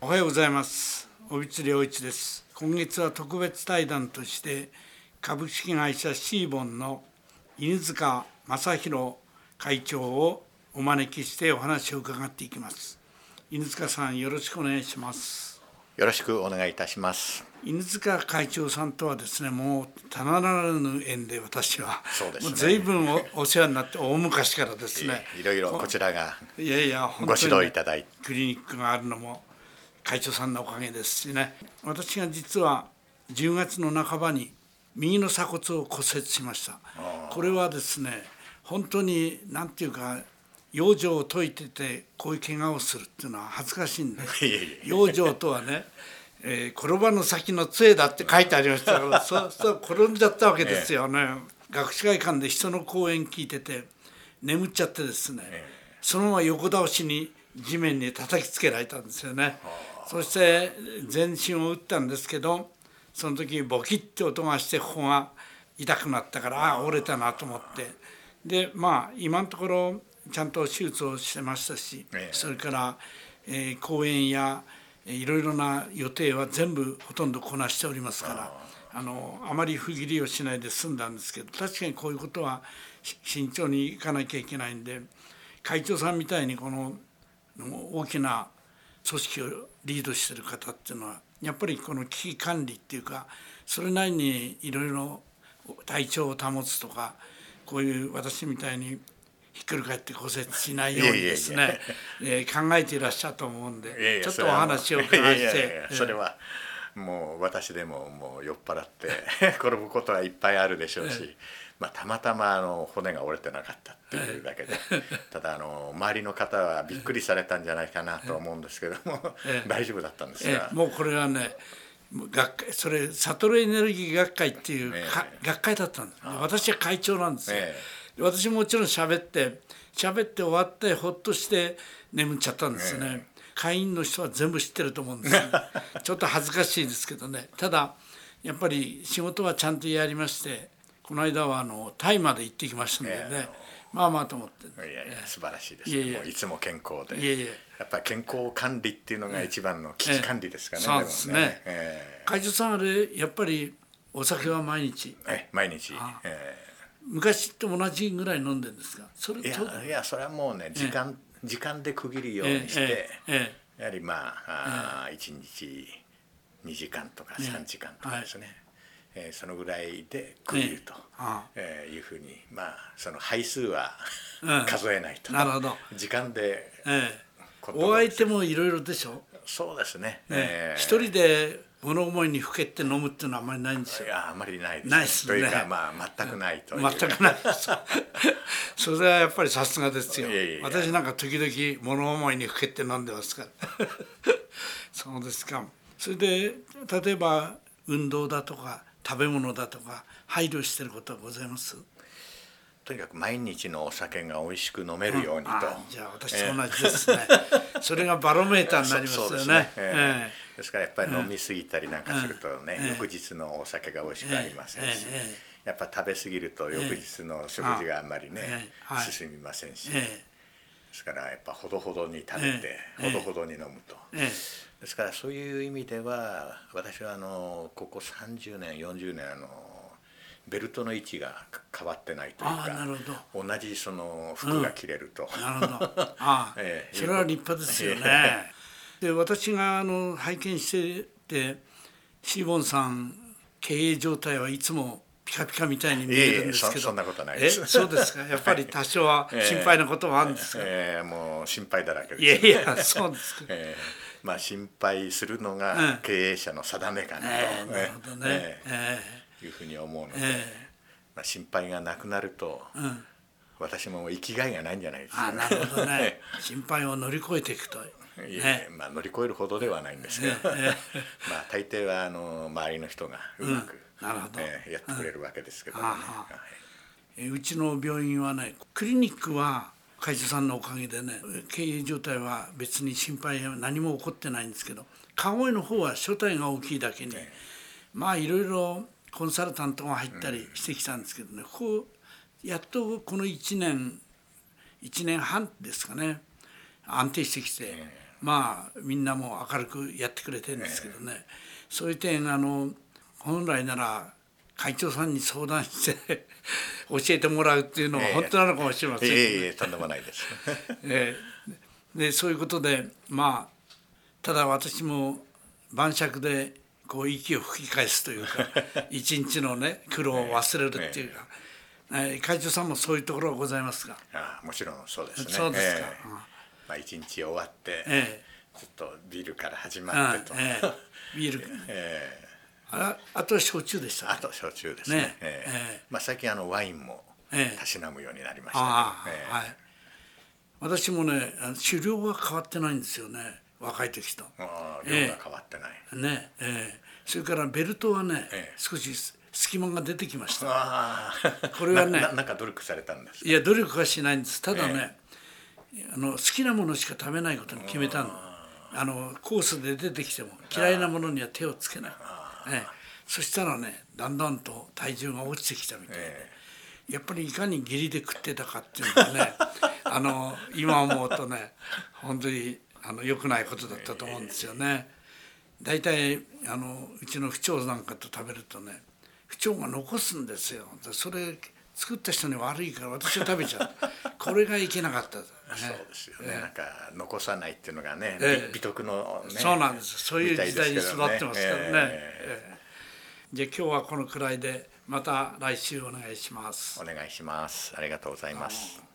おはようございます。小光良一です。今月は特別対談として株式会社シーボンの犬塚正弘会長をお招きしてお話を伺っていきます。犬塚さんよろしくお願いします。よろしくお願いいたします。犬塚会長さんとはですねもうたならぬ縁で私はそうですね。もう随分おお世話になって大昔からですね。いろいろこちらがいやいや本当にご指導いただいて。クリニックがあるのも会長さんのおかげですしね。私が実は10月の半ばに右の鎖骨を骨折しました。これはですね本当に何ていうか養生を解いててこういう怪我をするっていうのは恥ずかしいんで養生とはね、えー転ばぬ先の杖だって書いてありました。からそうそう転んじゃったわけですよね、学士会館で人の講演聞いてて眠っちゃってですね、そのまま横倒しに地面に叩きつけられたんですよねそして全身を打ったんですけどその時ボキッて音がしてここが痛くなったからああ折れたなと思って。でまあ今のところちゃんと手術をしてましたし、ええ。それから、えー講演やえーいろいろな予定は全部ほとんどこなしておりますからあのあまり不義理をしないで済んだんですけど確かにこういうことはし慎重にいかなきゃいけないんで会長さんみたいにこの大きな組織をリードしてる方っていうのはやっぱりこの危機管理っていうかそれなりにいろいろ体調を保つとかこういう私みたいにひっくり返って骨折しないようにですねえー考えていらっしゃると思うんでちょっとお話を伺いしてそれはもう私でももう酔っ払って 転ぶことはいっぱいあるでしょうし、まあ、たまたまあの骨が折れてなかったっていうだけで。ただあの周りの方はびっくりされたんじゃないかなと思うんですけどもええ。大丈夫だったんですえが。えもうこれはね学会それ悟エネルギー学会っていうか、学会だったんです。私は会長なんですよ、え私もちろん喋って喋って終わってほっとして眠っちゃったんですよね、会員の人は全部知ってると思うんですよ。ちょっと恥ずかしいですけどね。ただやっぱり仕事はちゃんとやりましてこの間はあのタイまで行ってきましたんでね、えまあまあと思って。いやいや素晴らしいですいやいやいつも健康で。いやいややっぱり健康管理っていうのが一番の危機管理ですかね、そうですね。もえ。会長さんあれやっぱりお酒は毎日？ええ毎日、え昔と同じぐらい飲んでるんですか？それえいとやいやそれはもうね時間、時間で区切るようにして、えええやはりまああー、1日2時間とか3時間とかですね、えーそのぐらいで区切ると、ええーいうふうにまあその配数はうん。数えないと、なるほど。時間でえールお相手もいろいろでしょ、そうですね。ねえ。ー一人で物思いにふけって飲むっていうのはあんまりないんですよ。いやあまりないですね。ないっすね。というかまあ全くないと 全くない それはやっぱりさすがですよ。いやいや。私なんか時々物思いにふけって飲んでますから。そうですか。それで例えば運動だとか食べ物だとか配慮してることはございます？とにかく毎日のお酒が美味しく飲めるようにと、あじゃあ私と同じですね、それがバロメーターになりますそうですよね。ええ。えですからやっぱり飲み過ぎたりなんかするとね、ええ翌日のお酒が美味しくありませんし、ええ。えやっぱ食べ過ぎると翌日の食事があんまりね、進みませんし、えですからやっぱほどほどに食べて、ええ。ほどほどに飲むと、ええですからそういう意味では私はあのここ30年40年あのベルトの位置が変わってないというか同じその服が着れると、えなるほど。ああ、ええそれは立派ですよね。で私があの拝見しててシーボンさん経営状態はいつもピカピカみたいに見えるんですけど。いえいえそそんなことないです。えそうですか？やっぱり多少は心配なこともあるんですか、ええもう心配だらけですいやいやそうですか。ええまあ心配するのうんが経営者の定めかなと、ね、いうふうに思うので、えまあ、心配がなくなると、私も生きがいがないんじゃないですか。あなるほどね。心配を乗り越えていくと。いえね。まあ、乗り越えるほどではないんですけど、え まあ大抵はあの周りの人がうまく、うんなるほど。ええやってくれるわけですけどもね、うちの病院はねクリニックは会社さんのおかげでね経営状態は別に心配は何も起こってないんですけど川越の方は所帯が大きいだけに、まあいろいろコンサルタントが入ったりしてきたんですけどね、こうやっとこの1年1年半ですかね安定してきて、まあみんなも明るくやってくれてるんですけどね、そういう点あの本来なら会長さんに相談して 教えてもらうっていうのは本当なのかもしれませんえいえとんでもないです。えーでそういうことでまあただ私も晩酌でこう息を吹き返すというか 一日のね苦労を忘れるっていうか、えー会長さんもそういうところがございますが、あもちろんそうですね。そうですか。ええ。まあ一日終わって、えずっとビールから始あまってと、えービールええああとは焼酎でした？あと焼酎ですね。ね。ええ。ええ。まあ、最近あのワインもええ。たしなむようになりました。はい。私もね狩猟は変わってないんですよね。若い時と。ああ量が変わってない、ねええ。それからベルトはね、ええ。少し隙間が出てきました。ああ。これはねなんか努力されたんですか？いや努力はしないんです。ただね、あの好きなものしか食べないことに決めたの。あのコースで出てきても嫌いなものには手をつけない、ええ、そしたらねだんだんと体重が落ちてきたみたいで、えやっぱりいかに義理で食ってたかっていうのがね あの今思うとね本当にあの良くないことだったと思うんですよね。大体あのうちの不調なんかと食べるとね不調が残すんですよ。それ作った人に悪いから私は食べちゃう。これがいけなかった、ね。そうですよね、なんか残さないっていうのがね、ええ美美徳のねそうなんです。そういう時代に育ってますからね。えええじゃあ今日はこのくらいでまた来週お願いします。お願いしますありがとうございます